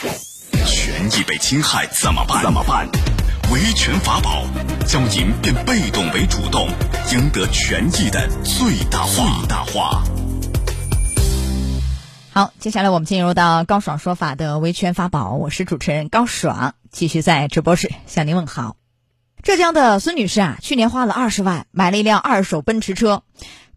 权益被侵害怎么办？怎么办？维权法宝，将您变被动为主动，赢得权益的最大化。最大化。好，接下来我们进入到高爽说法的维权法宝，我是主持人高爽，继续在直播室向您问好。浙江的孙女士啊，去年花了二十万买了一辆二手奔驰车。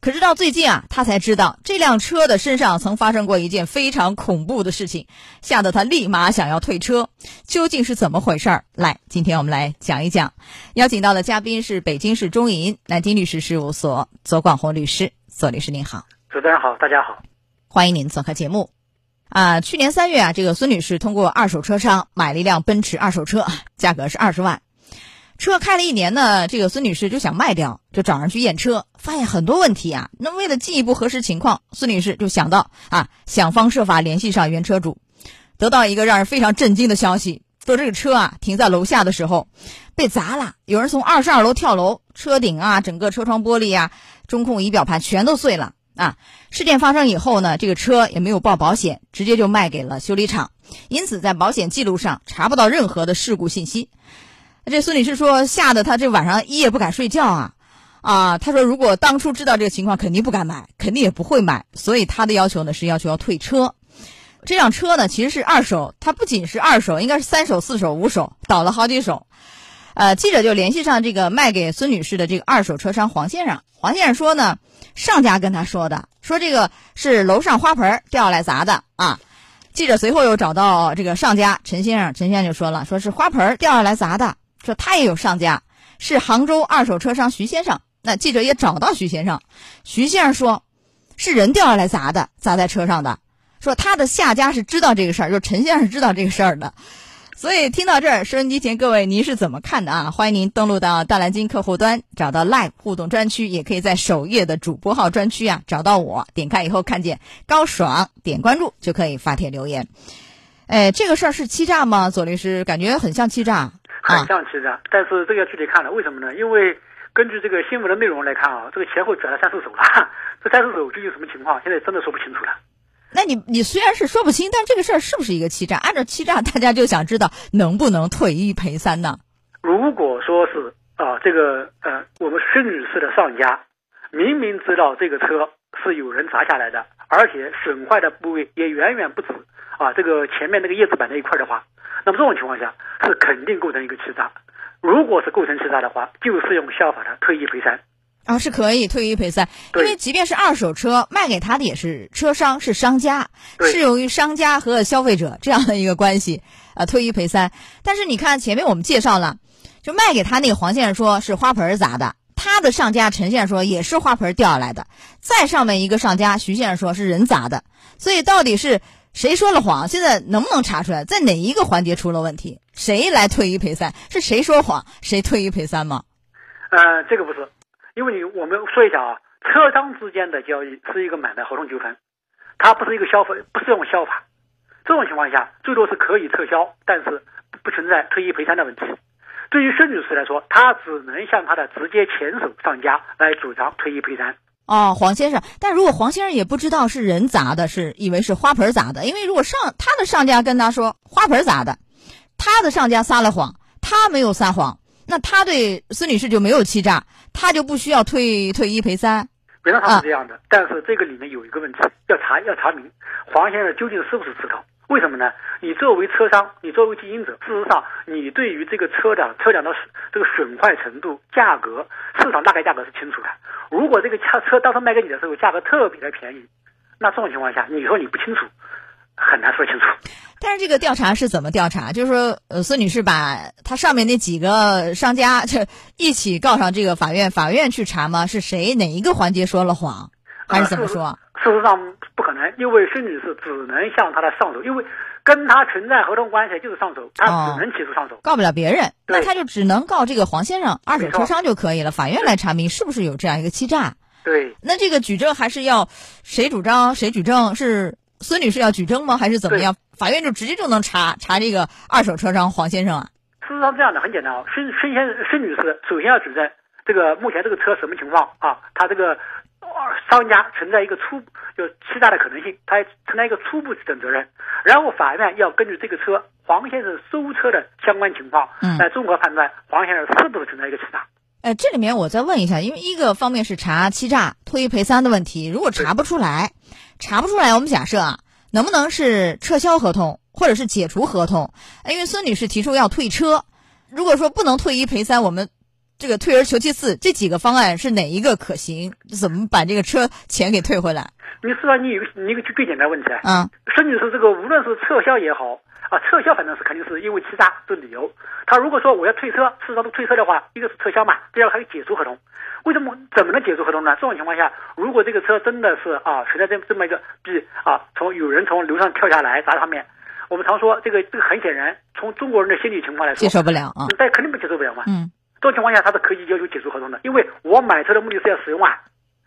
可是到最近啊，他才知道这辆车的身上曾发生过一件非常恐怖的事情，吓得他立马想要退车。究竟是怎么回事儿？来，今天我们来讲一讲。邀请到的嘉宾是北京市中银南京律师事务所左广红律师，左律师您好。主持人好，大家好，欢迎您做客节目。啊，去年三月啊，这个孙女士通过二手车商买了一辆奔驰二手车，价格是二十万。车开了一年呢，这个孙女士就想卖掉，就找人去验车，发现很多问题啊。那为了进一步核实情况，孙女士就想到啊，想方设法联系上原车主，得到一个让人非常震惊的消息：说这个车啊停在楼下的时候被砸了，有人从二十二楼跳楼，车顶啊、整个车窗玻璃啊、中控仪表盘全都碎了啊。事件发生以后呢，这个车也没有报保险，直接就卖给了修理厂，因此在保险记录上查不到任何的事故信息。这孙女士说，吓得她这晚上一夜不敢睡觉啊，啊，她说如果当初知道这个情况，肯定不敢买，肯定也不会买，所以她的要求呢是要求要退车。这辆车呢其实是二手，它不仅是二手，应该是三手、四手、五手，倒了好几手。呃，记者就联系上这个卖给孙女士的这个二手车商黄先生，黄先生说呢，上家跟他说的，说这个是楼上花盆掉下来砸的啊。记者随后又找到这个上家陈先生，陈先生就说了，说是花盆掉下来砸的。说他也有上家，是杭州二手车商徐先生。那记者也找到徐先生，徐先生说，是人掉下来砸的，砸在车上的。说他的下家是知道这个事儿，就陈先生是知道这个事儿的。所以听到这儿，收音机前各位，您是怎么看的啊？欢迎您登录到大蓝鲸客户端，找到 Live 互动专区，也可以在首页的主播号专区啊找到我，点开以后看见高爽，点关注就可以发帖留言。哎，这个事儿是欺诈吗？左律师感觉很像欺诈。很像欺诈，但是这个具体看了，为什么呢？因为根据这个新闻的内容来看啊，这个前后转了三四手了，这三四手究竟什么情况，现在真的说不清楚了。那你你虽然是说不清，但这个事儿是不是一个欺诈？按照欺诈，大家就想知道能不能退一赔三呢？如果说是啊，这个呃，我们孙女士的上家明明知道这个车是有人砸下来的，而且损坏的部位也远远不止啊，这个前面那个叶子板那一块的话。那么这种情况下是肯定构成一个欺诈，如果是构成欺诈的话，就适用效法的退一赔三，啊是可以退一赔三，因为即便是二手车卖给他的也是车商是商家，适用于商家和消费者这样的一个关系，啊退一赔三。但是你看前面我们介绍了，就卖给他那个黄先生说是花盆砸的，他的上家陈先生说也是花盆掉下来的，再上面一个上家徐先生说是人砸的，所以到底是。谁说了谎？现在能不能查出来，在哪一个环节出了问题？谁来退一赔三？是谁说谎，谁退一赔三吗？呃，这个不是，因为你我们说一下啊，车商之间的交易是一个买卖合同纠纷，它不是一个消费，不适用消法。这种情况下，最多是可以撤销，但是不存在退一赔三的问题。对于孙女士来说，她只能向她的直接前手上家来主张退一赔三。哦，黄先生，但如果黄先生也不知道是人砸的，是以为是花盆砸的，因为如果上他的上家跟他说花盆砸的，他的上家撒了谎，他没有撒谎，那他对孙女士就没有欺诈，他就不需要退退一赔三。原来他是这样的，但是这个里面有一个问题，要查要查明黄先生究竟是不是持刀。为什么呢？你作为车商，你作为经营者，事实上，你对于这个车辆车辆的这个损坏程度、价格、市场大概价格是清楚的。如果这个车车当时卖给你的时候价格特别的便宜，那这种情况下，你说你不清楚，很难说清楚。但是这个调查是怎么调查？就是说，呃，孙女士把她上面那几个商家就一起告上这个法院，法院去查吗？是谁哪一个环节说了谎，还是怎么说？事实上不可能，因为孙女士只能向他的上手，因为跟他存在合同关系就是上手，他只能起诉上手，告不了别人，那他就只能告这个黄先生二手车商就可以了。法院来查明是不是有这样一个欺诈。对，那这个举证还是要谁主张谁举证？是孙女士要举证吗？还是怎么样？法院就直接就能查查这个二手车商黄先生啊？事实上这样的很简单啊，孙孙先生孙女士首先要举证这个目前这个车什么情况啊？他这个。商家存在一个初就欺诈的可能性，他承担一个初步指证责任，然后法院要根据这个车黄先生收车的相关情况，来综合判断黄先生是不是存在一个欺诈。呃，这里面我再问一下，因为一个方面是查欺诈、退一赔三的问题，如果查不出来，查不出来，我们假设啊，能不能是撤销合同，或者是解除合同？因为孙女士提出要退车，如果说不能退一赔三，我们。这个退而求其次，这几个方案是哪一个可行？怎么把这个车钱给退回来？你是吧？你有你一个最简单的问题啊。嗯。甚至是这个，无论是撤销也好啊，撤销反正是肯定是因为欺诈这理由。他如果说我要退车，事实上都退车的话，一个是撤销嘛，第二个还有解除合同。为什么？怎么能解除合同呢？这种情况下，如果这个车真的是啊存在这这么一个比啊，从有人从楼上跳下来砸上面，我们常说这个这个很显然，从中国人的心理情况来说，接受不了啊。但肯定不接受不了嘛。嗯。这种情况下，他是可以要求解除合同的，因为我买车的目的是要使用啊。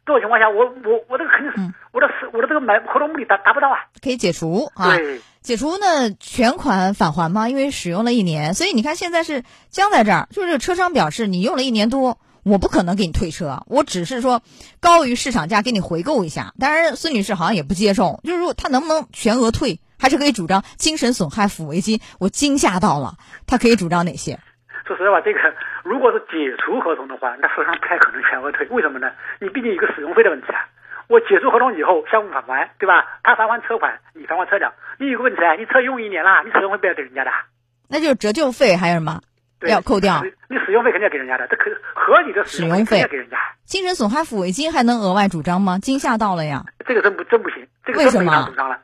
这种情况下，我我我这个肯定是我的使我的这个买合同目的达达不到啊。可以解除啊，解除呢全款返还吗？因为使用了一年，所以你看现在是僵在这儿，就是车商表示你用了一年多，我不可能给你退车，我只是说高于市场价给你回购一下。当然，孙女士好像也不接受，就是说她能不能全额退，还是可以主张精神损害抚慰金？我惊吓到了，她可以主张哪些？说实在话，这个如果是解除合同的话，那实际上不太可能全额退。为什么呢？你毕竟一个使用费的问题啊。我解除合同以后，相互返还，对吧？他返还车款，你返还车辆。你有个问题啊，你车用一年了，你使用费不要给人家的。那就是折旧费还有什么要扣掉？你使用费肯定要给人家的，这可合理的使用费要给人家。精神损害抚慰金还能额外主张吗？惊吓到了呀！这个真不真不行，这个真没法主张了。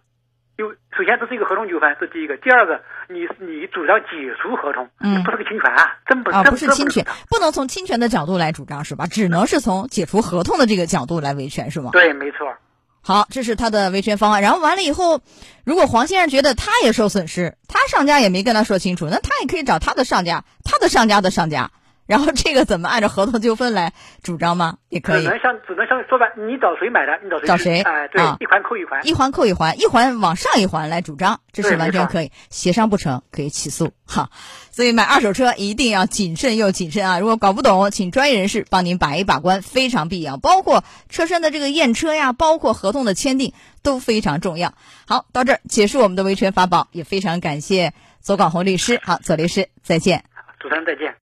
因为首先这是一个合同纠纷，这第一个。第二个，你你主张解除合同，嗯，不是个侵权啊，真不是啊，不是侵权，不能从侵权的角度来主张是吧？只能是从解除合同的这个角度来维权是吗？对，没错。好，这是他的维权方案。然后完了以后，如果黄先生觉得他也受损失，他上家也没跟他说清楚，那他也可以找他的上家，他的上家的上家。然后这个怎么按照合同纠纷来主张吗？也可以。只能像只能像说白，你找谁买的，你找谁找谁？哎，对，一环扣一环，一环扣一环，一环往上一环来主张，这是完全可以。协商不成可以起诉哈。所以买二手车一定要谨慎又谨慎啊！如果搞不懂，请专业人士帮您把一把关，非常必要。包括车身的这个验车呀，包括合同的签订都非常重要。好，到这儿结束我们的维权法宝，也非常感谢左广红律师。好，左律师再见。主持人再见。